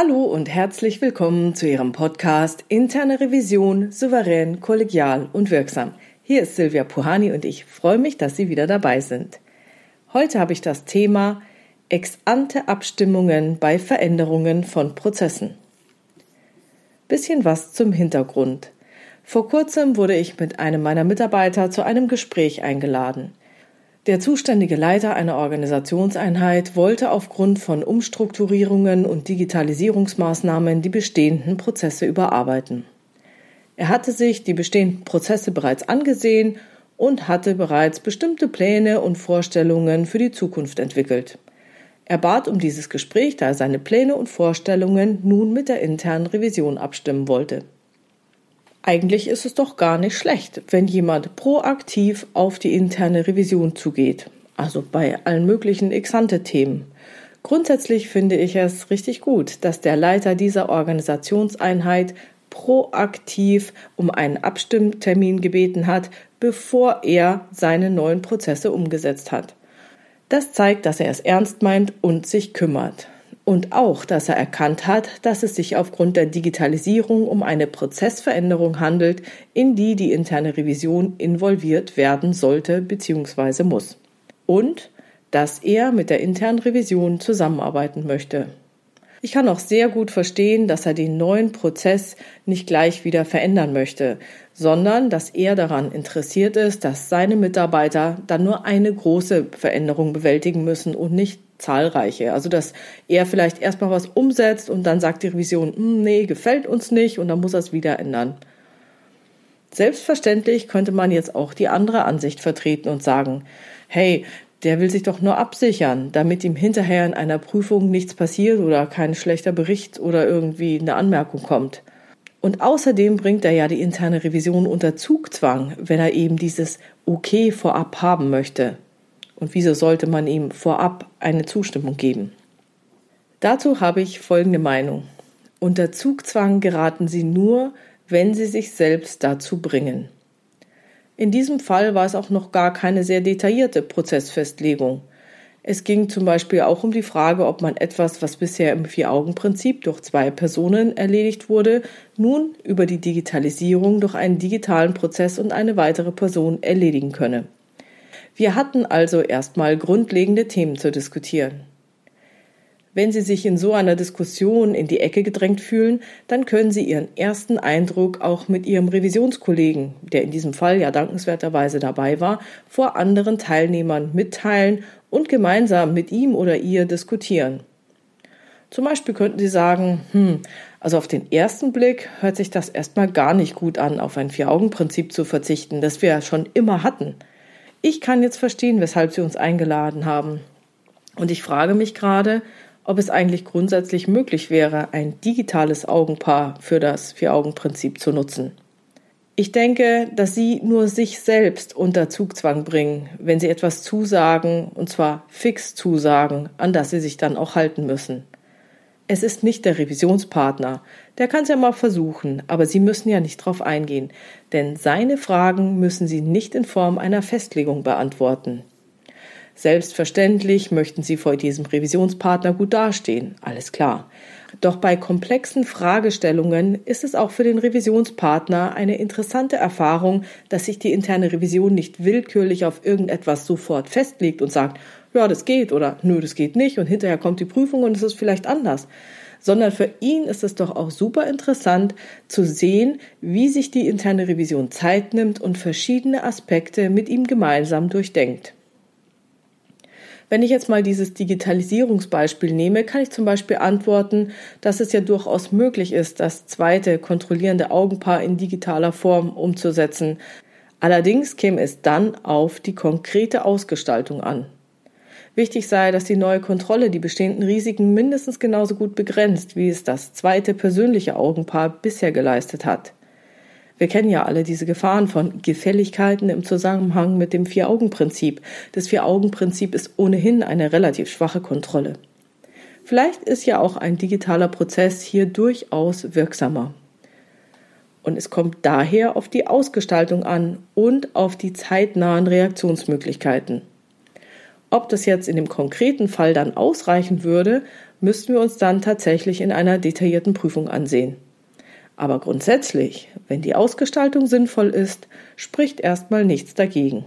Hallo und herzlich willkommen zu Ihrem Podcast Interne Revision souverän, kollegial und wirksam. Hier ist Silvia Puhani und ich freue mich, dass Sie wieder dabei sind. Heute habe ich das Thema Ex-ante Abstimmungen bei Veränderungen von Prozessen. Bisschen was zum Hintergrund. Vor kurzem wurde ich mit einem meiner Mitarbeiter zu einem Gespräch eingeladen. Der zuständige Leiter einer Organisationseinheit wollte aufgrund von Umstrukturierungen und Digitalisierungsmaßnahmen die bestehenden Prozesse überarbeiten. Er hatte sich die bestehenden Prozesse bereits angesehen und hatte bereits bestimmte Pläne und Vorstellungen für die Zukunft entwickelt. Er bat um dieses Gespräch, da er seine Pläne und Vorstellungen nun mit der internen Revision abstimmen wollte. Eigentlich ist es doch gar nicht schlecht, wenn jemand proaktiv auf die interne Revision zugeht. Also bei allen möglichen Exante-Themen. Grundsätzlich finde ich es richtig gut, dass der Leiter dieser Organisationseinheit proaktiv um einen Abstimmtermin gebeten hat, bevor er seine neuen Prozesse umgesetzt hat. Das zeigt, dass er es ernst meint und sich kümmert und auch, dass er erkannt hat, dass es sich aufgrund der Digitalisierung um eine Prozessveränderung handelt, in die die interne Revision involviert werden sollte bzw. muss. Und dass er mit der internen Revision zusammenarbeiten möchte. Ich kann auch sehr gut verstehen, dass er den neuen Prozess nicht gleich wieder verändern möchte, sondern dass er daran interessiert ist, dass seine Mitarbeiter dann nur eine große Veränderung bewältigen müssen und nicht zahlreiche. Also dass er vielleicht erstmal was umsetzt und dann sagt die Revision, hm, nee, gefällt uns nicht und dann muss er es wieder ändern. Selbstverständlich könnte man jetzt auch die andere Ansicht vertreten und sagen, hey, der will sich doch nur absichern, damit ihm hinterher in einer Prüfung nichts passiert oder kein schlechter Bericht oder irgendwie eine Anmerkung kommt. Und außerdem bringt er ja die interne Revision unter Zugzwang, wenn er eben dieses Okay vorab haben möchte. Und wieso sollte man ihm vorab eine Zustimmung geben? Dazu habe ich folgende Meinung. Unter Zugzwang geraten Sie nur, wenn Sie sich selbst dazu bringen. In diesem Fall war es auch noch gar keine sehr detaillierte Prozessfestlegung. Es ging zum Beispiel auch um die Frage, ob man etwas, was bisher im Vier-Augen-Prinzip durch zwei Personen erledigt wurde, nun über die Digitalisierung durch einen digitalen Prozess und eine weitere Person erledigen könne. Wir hatten also erstmal grundlegende Themen zu diskutieren. Wenn Sie sich in so einer Diskussion in die Ecke gedrängt fühlen, dann können Sie Ihren ersten Eindruck auch mit Ihrem Revisionskollegen, der in diesem Fall ja dankenswerterweise dabei war, vor anderen Teilnehmern mitteilen und gemeinsam mit ihm oder ihr diskutieren. Zum Beispiel könnten Sie sagen, hm, also auf den ersten Blick hört sich das erstmal gar nicht gut an, auf ein Vier-Augen-Prinzip zu verzichten, das wir schon immer hatten. Ich kann jetzt verstehen, weshalb Sie uns eingeladen haben. Und ich frage mich gerade, ob es eigentlich grundsätzlich möglich wäre, ein digitales Augenpaar für das Vier-Augen-Prinzip zu nutzen. Ich denke, dass Sie nur sich selbst unter Zugzwang bringen, wenn Sie etwas zusagen, und zwar fix zusagen, an das Sie sich dann auch halten müssen. Es ist nicht der Revisionspartner. Der kann es ja mal versuchen, aber Sie müssen ja nicht drauf eingehen, denn seine Fragen müssen Sie nicht in Form einer Festlegung beantworten. Selbstverständlich möchten Sie vor diesem Revisionspartner gut dastehen, alles klar. Doch bei komplexen Fragestellungen ist es auch für den Revisionspartner eine interessante Erfahrung, dass sich die interne Revision nicht willkürlich auf irgendetwas sofort festlegt und sagt, ja, das geht oder nö, das geht nicht und hinterher kommt die Prüfung und es ist vielleicht anders. Sondern für ihn ist es doch auch super interessant zu sehen, wie sich die interne Revision Zeit nimmt und verschiedene Aspekte mit ihm gemeinsam durchdenkt. Wenn ich jetzt mal dieses Digitalisierungsbeispiel nehme, kann ich zum Beispiel antworten, dass es ja durchaus möglich ist, das zweite kontrollierende Augenpaar in digitaler Form umzusetzen. Allerdings käme es dann auf die konkrete Ausgestaltung an. Wichtig sei, dass die neue Kontrolle die bestehenden Risiken mindestens genauso gut begrenzt, wie es das zweite persönliche Augenpaar bisher geleistet hat. Wir kennen ja alle diese Gefahren von Gefälligkeiten im Zusammenhang mit dem Vier-Augen-Prinzip. Das Vier-Augen-Prinzip ist ohnehin eine relativ schwache Kontrolle. Vielleicht ist ja auch ein digitaler Prozess hier durchaus wirksamer. Und es kommt daher auf die Ausgestaltung an und auf die zeitnahen Reaktionsmöglichkeiten. Ob das jetzt in dem konkreten Fall dann ausreichen würde, müssten wir uns dann tatsächlich in einer detaillierten Prüfung ansehen. Aber grundsätzlich, wenn die Ausgestaltung sinnvoll ist, spricht erstmal nichts dagegen.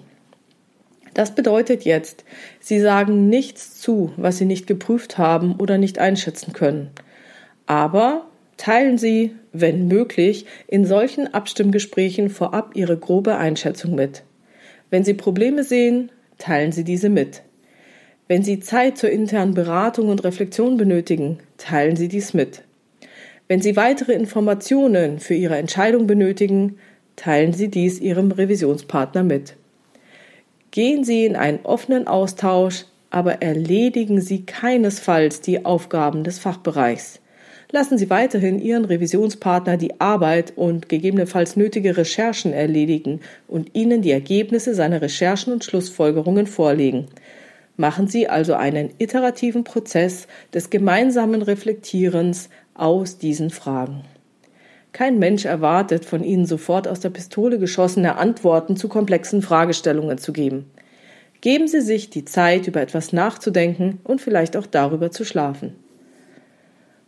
Das bedeutet jetzt, Sie sagen nichts zu, was Sie nicht geprüft haben oder nicht einschätzen können. Aber teilen Sie, wenn möglich, in solchen Abstimmgesprächen vorab Ihre grobe Einschätzung mit. Wenn Sie Probleme sehen, teilen Sie diese mit. Wenn Sie Zeit zur internen Beratung und Reflexion benötigen, teilen Sie dies mit. Wenn Sie weitere Informationen für Ihre Entscheidung benötigen, teilen Sie dies Ihrem Revisionspartner mit. Gehen Sie in einen offenen Austausch, aber erledigen Sie keinesfalls die Aufgaben des Fachbereichs. Lassen Sie weiterhin Ihren Revisionspartner die Arbeit und gegebenenfalls nötige Recherchen erledigen und Ihnen die Ergebnisse seiner Recherchen und Schlussfolgerungen vorlegen. Machen Sie also einen iterativen Prozess des gemeinsamen Reflektierens aus diesen Fragen. Kein Mensch erwartet von Ihnen sofort aus der Pistole geschossene Antworten zu komplexen Fragestellungen zu geben. Geben Sie sich die Zeit, über etwas nachzudenken und vielleicht auch darüber zu schlafen.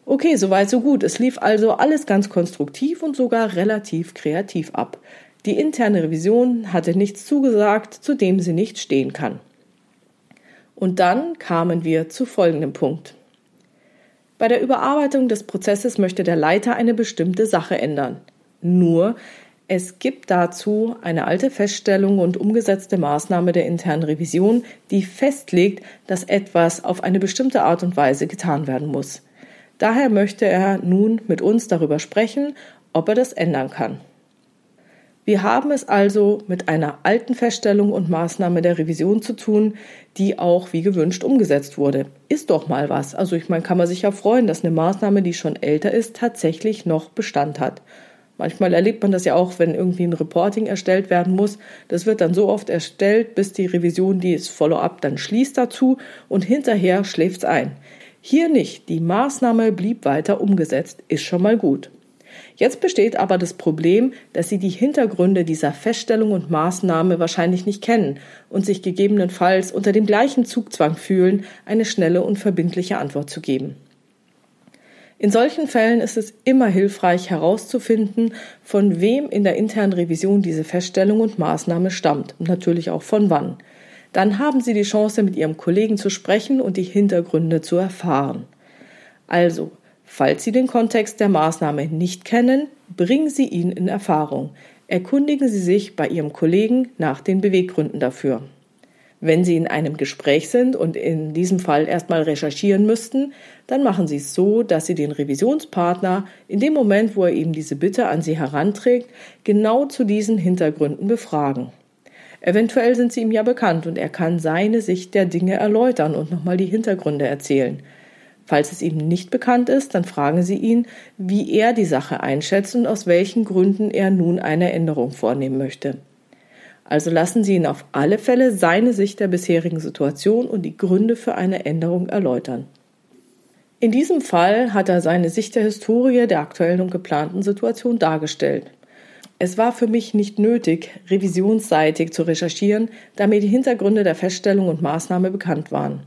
Okay, soweit so gut. Es lief also alles ganz konstruktiv und sogar relativ kreativ ab. Die interne Revision hatte nichts zugesagt, zu dem sie nicht stehen kann. Und dann kamen wir zu folgendem Punkt. Bei der Überarbeitung des Prozesses möchte der Leiter eine bestimmte Sache ändern. Nur, es gibt dazu eine alte Feststellung und umgesetzte Maßnahme der internen Revision, die festlegt, dass etwas auf eine bestimmte Art und Weise getan werden muss. Daher möchte er nun mit uns darüber sprechen, ob er das ändern kann. Wir haben es also mit einer alten Feststellung und Maßnahme der Revision zu tun, die auch wie gewünscht umgesetzt wurde. Ist doch mal was. Also ich meine, kann man sich ja freuen, dass eine Maßnahme, die schon älter ist, tatsächlich noch Bestand hat. Manchmal erlebt man das ja auch, wenn irgendwie ein Reporting erstellt werden muss. Das wird dann so oft erstellt, bis die Revision, die ist Follow-up, dann schließt dazu und hinterher schläft's ein. Hier nicht. Die Maßnahme blieb weiter umgesetzt. Ist schon mal gut. Jetzt besteht aber das Problem, dass Sie die Hintergründe dieser Feststellung und Maßnahme wahrscheinlich nicht kennen und sich gegebenenfalls unter dem gleichen Zugzwang fühlen, eine schnelle und verbindliche Antwort zu geben. In solchen Fällen ist es immer hilfreich herauszufinden, von wem in der internen Revision diese Feststellung und Maßnahme stammt und natürlich auch von wann. Dann haben Sie die Chance, mit Ihrem Kollegen zu sprechen und die Hintergründe zu erfahren. Also, Falls Sie den Kontext der Maßnahme nicht kennen, bringen Sie ihn in Erfahrung. Erkundigen Sie sich bei Ihrem Kollegen nach den Beweggründen dafür. Wenn Sie in einem Gespräch sind und in diesem Fall erstmal recherchieren müssten, dann machen Sie es so, dass Sie den Revisionspartner in dem Moment, wo er eben diese Bitte an Sie heranträgt, genau zu diesen Hintergründen befragen. Eventuell sind sie ihm ja bekannt und er kann seine Sicht der Dinge erläutern und nochmal die Hintergründe erzählen. Falls es ihm nicht bekannt ist, dann fragen Sie ihn, wie er die Sache einschätzt und aus welchen Gründen er nun eine Änderung vornehmen möchte. Also lassen Sie ihn auf alle Fälle seine Sicht der bisherigen Situation und die Gründe für eine Änderung erläutern. In diesem Fall hat er seine Sicht der Historie der aktuellen und geplanten Situation dargestellt. Es war für mich nicht nötig, revisionsseitig zu recherchieren, da mir die Hintergründe der Feststellung und Maßnahme bekannt waren.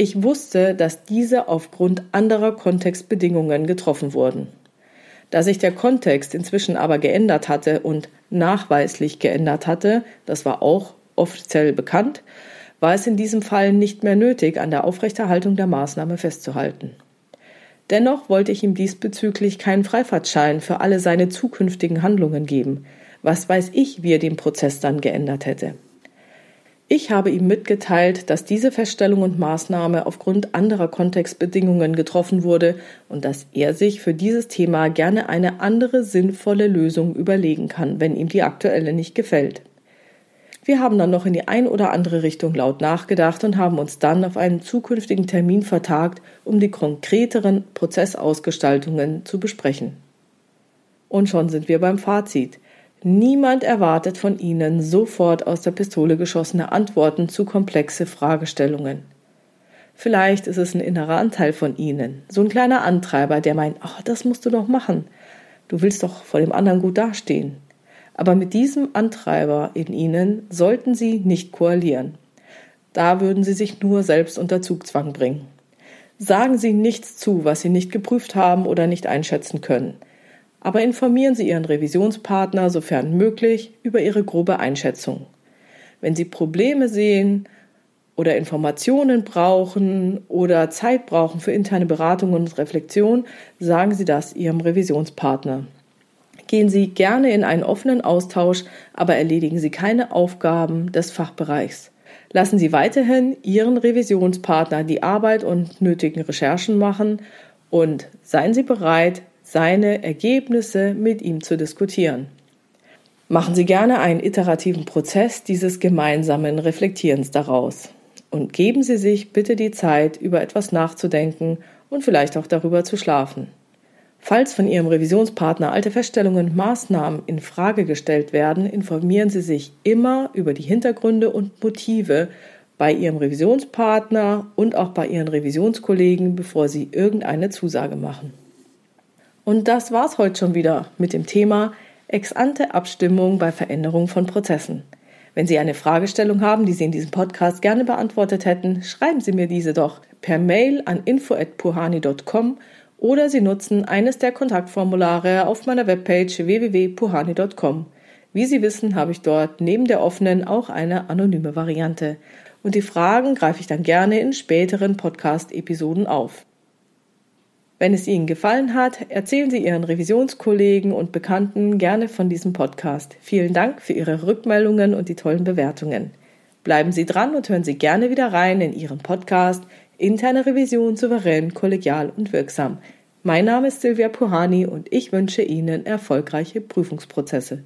Ich wusste, dass diese aufgrund anderer Kontextbedingungen getroffen wurden. Da sich der Kontext inzwischen aber geändert hatte und nachweislich geändert hatte, das war auch offiziell bekannt, war es in diesem Fall nicht mehr nötig, an der Aufrechterhaltung der Maßnahme festzuhalten. Dennoch wollte ich ihm diesbezüglich keinen Freifahrtschein für alle seine zukünftigen Handlungen geben. Was weiß ich, wie er den Prozess dann geändert hätte. Ich habe ihm mitgeteilt, dass diese Feststellung und Maßnahme aufgrund anderer Kontextbedingungen getroffen wurde und dass er sich für dieses Thema gerne eine andere sinnvolle Lösung überlegen kann, wenn ihm die aktuelle nicht gefällt. Wir haben dann noch in die ein oder andere Richtung laut nachgedacht und haben uns dann auf einen zukünftigen Termin vertagt, um die konkreteren Prozessausgestaltungen zu besprechen. Und schon sind wir beim Fazit. Niemand erwartet von Ihnen sofort aus der Pistole geschossene Antworten zu komplexe Fragestellungen. Vielleicht ist es ein innerer Anteil von Ihnen, so ein kleiner Antreiber, der meint, ach, das musst du doch machen. Du willst doch vor dem anderen gut dastehen. Aber mit diesem Antreiber in Ihnen sollten Sie nicht koalieren. Da würden Sie sich nur selbst unter Zugzwang bringen. Sagen Sie nichts zu, was Sie nicht geprüft haben oder nicht einschätzen können. Aber informieren Sie Ihren Revisionspartner, sofern möglich, über Ihre grobe Einschätzung. Wenn Sie Probleme sehen oder Informationen brauchen oder Zeit brauchen für interne Beratung und Reflexion, sagen Sie das Ihrem Revisionspartner. Gehen Sie gerne in einen offenen Austausch, aber erledigen Sie keine Aufgaben des Fachbereichs. Lassen Sie weiterhin Ihren Revisionspartner die Arbeit und nötigen Recherchen machen und seien Sie bereit, seine Ergebnisse mit ihm zu diskutieren. Machen Sie gerne einen iterativen Prozess dieses gemeinsamen Reflektierens daraus. Und geben Sie sich bitte die Zeit, über etwas nachzudenken und vielleicht auch darüber zu schlafen. Falls von Ihrem Revisionspartner alte Feststellungen und Maßnahmen in Frage gestellt werden, informieren Sie sich immer über die Hintergründe und Motive bei Ihrem Revisionspartner und auch bei Ihren Revisionskollegen, bevor Sie irgendeine Zusage machen. Und das war's heute schon wieder mit dem Thema Ex-ante Abstimmung bei Veränderung von Prozessen. Wenn Sie eine Fragestellung haben, die Sie in diesem Podcast gerne beantwortet hätten, schreiben Sie mir diese doch per Mail an info@puhani.com oder Sie nutzen eines der Kontaktformulare auf meiner Webpage www.puhani.com. Wie Sie wissen, habe ich dort neben der offenen auch eine anonyme Variante. Und die Fragen greife ich dann gerne in späteren Podcast-Episoden auf. Wenn es Ihnen gefallen hat, erzählen Sie Ihren Revisionskollegen und Bekannten gerne von diesem Podcast. Vielen Dank für Ihre Rückmeldungen und die tollen Bewertungen. Bleiben Sie dran und hören Sie gerne wieder rein in Ihren Podcast Interne Revision souverän, kollegial und wirksam. Mein Name ist Silvia Puhani und ich wünsche Ihnen erfolgreiche Prüfungsprozesse.